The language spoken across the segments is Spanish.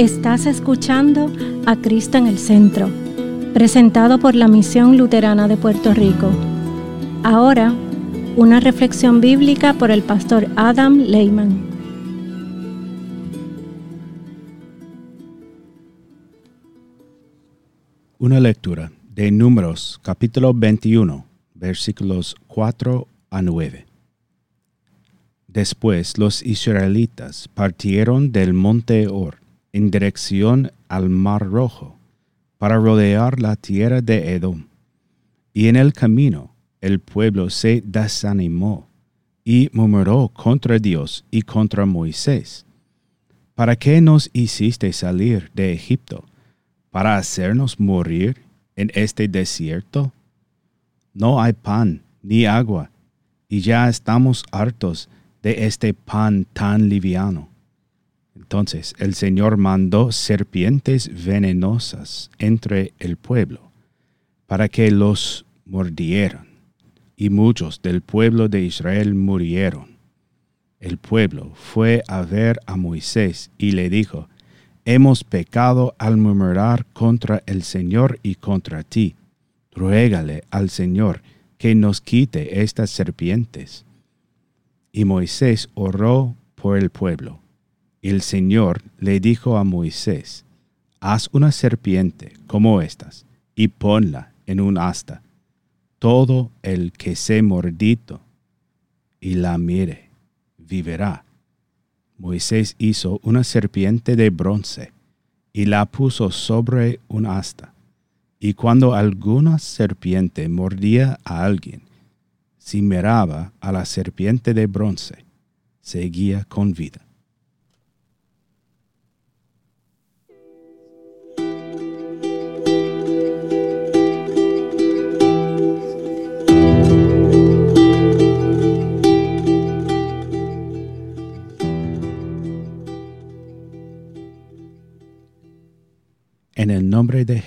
Estás escuchando a Cristo en el Centro, presentado por la Misión Luterana de Puerto Rico. Ahora, una reflexión bíblica por el pastor Adam Lehman. Una lectura de Números capítulo 21, versículos 4 a 9. Después los israelitas partieron del monte Or en dirección al mar rojo para rodear la tierra de Edom. Y en el camino el pueblo se desanimó y murmuró contra Dios y contra Moisés. ¿Para qué nos hiciste salir de Egipto? ¿Para hacernos morir en este desierto? No hay pan ni agua, y ya estamos hartos de este pan tan liviano. Entonces el Señor mandó serpientes venenosas entre el pueblo, para que los mordieran, y muchos del pueblo de Israel murieron. El pueblo fue a ver a Moisés y le dijo, Hemos pecado al murmurar contra el Señor y contra ti. Ruégale al Señor que nos quite estas serpientes. Y Moisés oró por el pueblo. El Señor le dijo a Moisés, Haz una serpiente como estas, y ponla en un asta. Todo el que se mordito y la mire, vivirá. Moisés hizo una serpiente de bronce y la puso sobre un asta. Y cuando alguna serpiente mordía a alguien, si miraba a la serpiente de bronce, seguía con vida.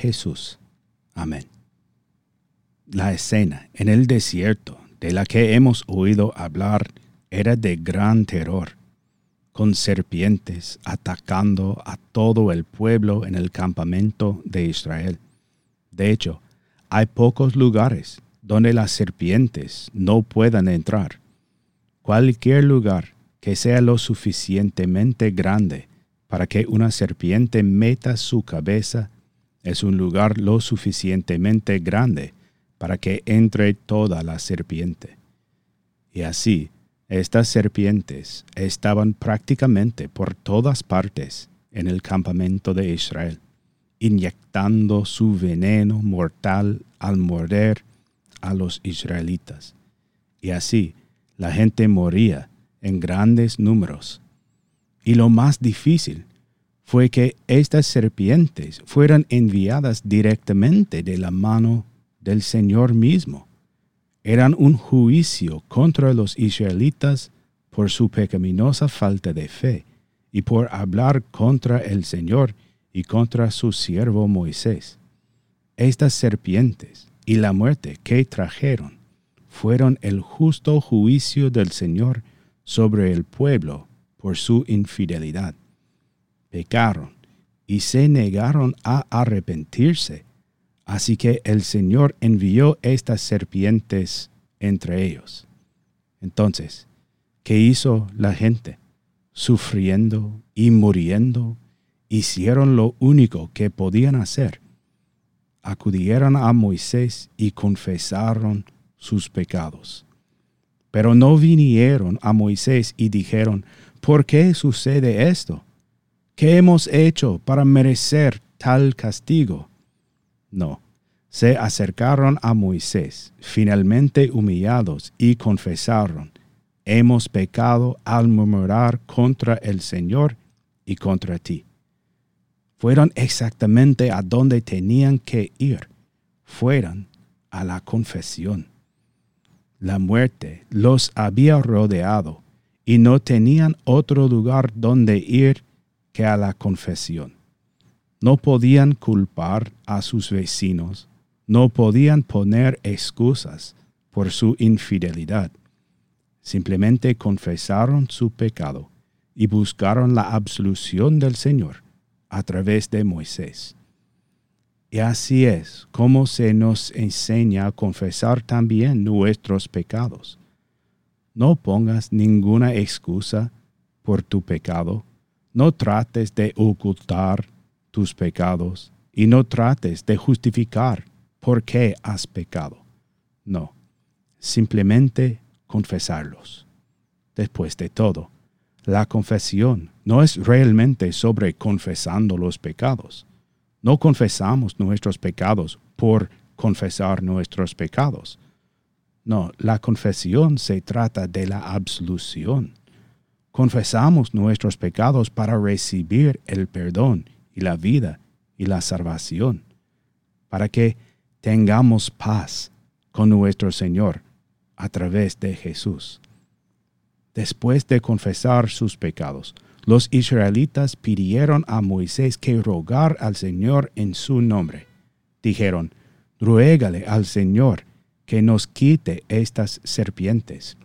Jesús. Amén. La escena en el desierto de la que hemos oído hablar era de gran terror, con serpientes atacando a todo el pueblo en el campamento de Israel. De hecho, hay pocos lugares donde las serpientes no puedan entrar. Cualquier lugar que sea lo suficientemente grande para que una serpiente meta su cabeza es un lugar lo suficientemente grande para que entre toda la serpiente. Y así, estas serpientes estaban prácticamente por todas partes en el campamento de Israel, inyectando su veneno mortal al morder a los israelitas. Y así la gente moría en grandes números. Y lo más difícil fue que estas serpientes fueran enviadas directamente de la mano del Señor mismo. Eran un juicio contra los israelitas por su pecaminosa falta de fe y por hablar contra el Señor y contra su siervo Moisés. Estas serpientes y la muerte que trajeron fueron el justo juicio del Señor sobre el pueblo por su infidelidad. Pecaron y se negaron a arrepentirse Así que el Señor envió estas serpientes entre ellos. Entonces, ¿qué hizo la gente? Sufriendo y muriendo, hicieron lo único que podían hacer. Acudieron a Moisés y confesaron sus pecados. Pero no vinieron a Moisés y dijeron, ¿por qué sucede esto? ¿Qué hemos hecho para merecer tal castigo? No, se acercaron a Moisés, finalmente humillados, y confesaron, hemos pecado al murmurar contra el Señor y contra ti. Fueron exactamente a donde tenían que ir, fueron a la confesión. La muerte los había rodeado y no tenían otro lugar donde ir que a la confesión. No podían culpar a sus vecinos, no podían poner excusas por su infidelidad. Simplemente confesaron su pecado y buscaron la absolución del Señor a través de Moisés. Y así es como se nos enseña a confesar también nuestros pecados. No pongas ninguna excusa por tu pecado. No trates de ocultar tus pecados y no trates de justificar por qué has pecado. No, simplemente confesarlos. Después de todo, la confesión no es realmente sobre confesando los pecados. No confesamos nuestros pecados por confesar nuestros pecados. No, la confesión se trata de la absolución. Confesamos nuestros pecados para recibir el perdón y la vida y la salvación, para que tengamos paz con nuestro Señor a través de Jesús. Después de confesar sus pecados, los israelitas pidieron a Moisés que rogar al Señor en su nombre. Dijeron, ruégale al Señor que nos quite estas serpientes.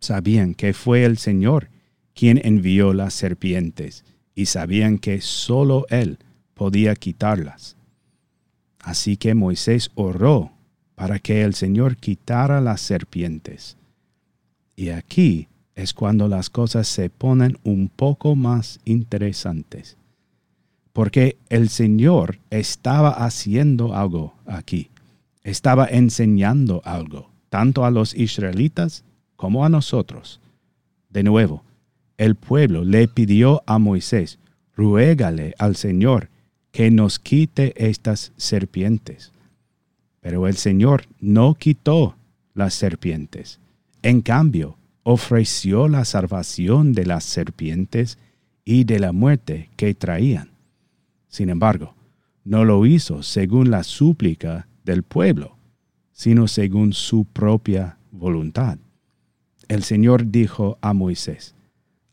Sabían que fue el Señor quien envió las serpientes y sabían que sólo Él podía quitarlas. Así que Moisés oró para que el Señor quitara las serpientes. Y aquí es cuando las cosas se ponen un poco más interesantes. Porque el Señor estaba haciendo algo aquí. Estaba enseñando algo, tanto a los israelitas como a nosotros. De nuevo, el pueblo le pidió a Moisés, ruégale al Señor que nos quite estas serpientes. Pero el Señor no quitó las serpientes. En cambio, ofreció la salvación de las serpientes y de la muerte que traían. Sin embargo, no lo hizo según la súplica del pueblo, sino según su propia voluntad. El Señor dijo a Moisés,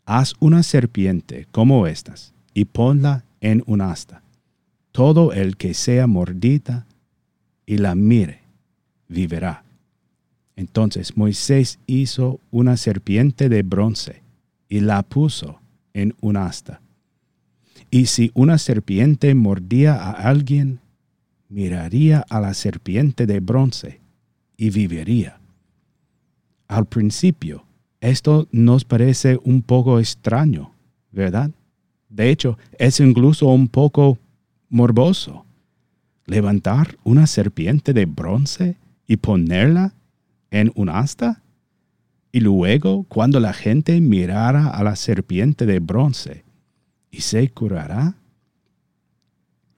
Haz una serpiente como estas y ponla en un asta. Todo el que sea mordida y la mire, vivirá. Entonces Moisés hizo una serpiente de bronce y la puso en un asta. Y si una serpiente mordía a alguien, miraría a la serpiente de bronce y viviría. Al principio, esto nos parece un poco extraño, ¿verdad? De hecho, es incluso un poco morboso levantar una serpiente de bronce y ponerla en un asta? Y luego, cuando la gente mirara a la serpiente de bronce, ¿y se curará?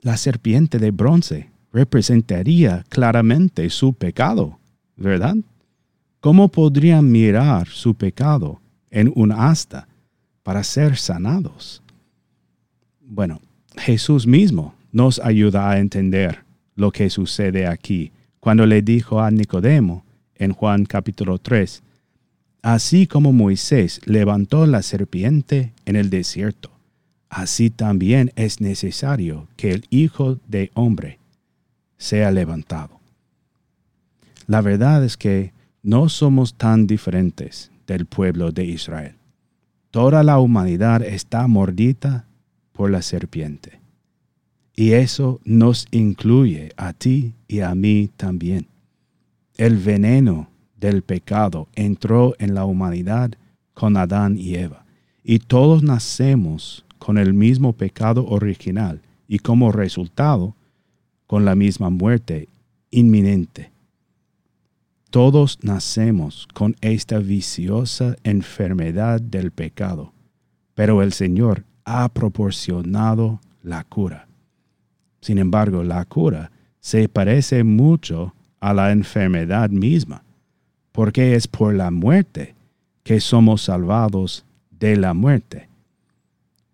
La serpiente de bronce representaría claramente su pecado, ¿verdad? ¿Cómo podrían mirar su pecado en un asta para ser sanados? Bueno, Jesús mismo nos ayuda a entender lo que sucede aquí cuando le dijo a Nicodemo en Juan capítulo 3, Así como Moisés levantó la serpiente en el desierto, así también es necesario que el Hijo de Hombre sea levantado. La verdad es que no somos tan diferentes del pueblo de Israel. Toda la humanidad está mordida por la serpiente. Y eso nos incluye a ti y a mí también. El veneno del pecado entró en la humanidad con Adán y Eva, y todos nacemos con el mismo pecado original y como resultado con la misma muerte inminente. Todos nacemos con esta viciosa enfermedad del pecado, pero el Señor ha proporcionado la cura. Sin embargo, la cura se parece mucho a la enfermedad misma, porque es por la muerte que somos salvados de la muerte.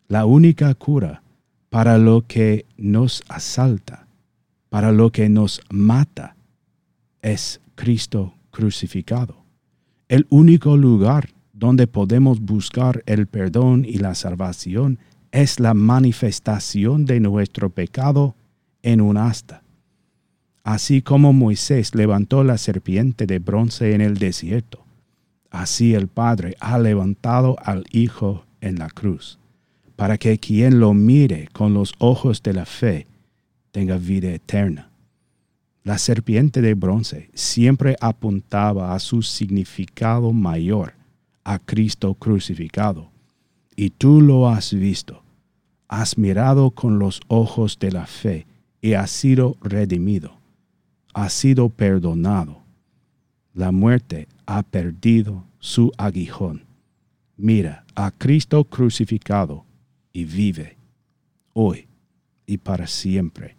La única cura para lo que nos asalta, para lo que nos mata, es Cristo crucificado. El único lugar donde podemos buscar el perdón y la salvación es la manifestación de nuestro pecado en un asta. Así como Moisés levantó la serpiente de bronce en el desierto, así el Padre ha levantado al Hijo en la cruz, para que quien lo mire con los ojos de la fe tenga vida eterna. La serpiente de bronce siempre apuntaba a su significado mayor, a Cristo crucificado. Y tú lo has visto, has mirado con los ojos de la fe y has sido redimido, has sido perdonado. La muerte ha perdido su aguijón. Mira a Cristo crucificado y vive, hoy y para siempre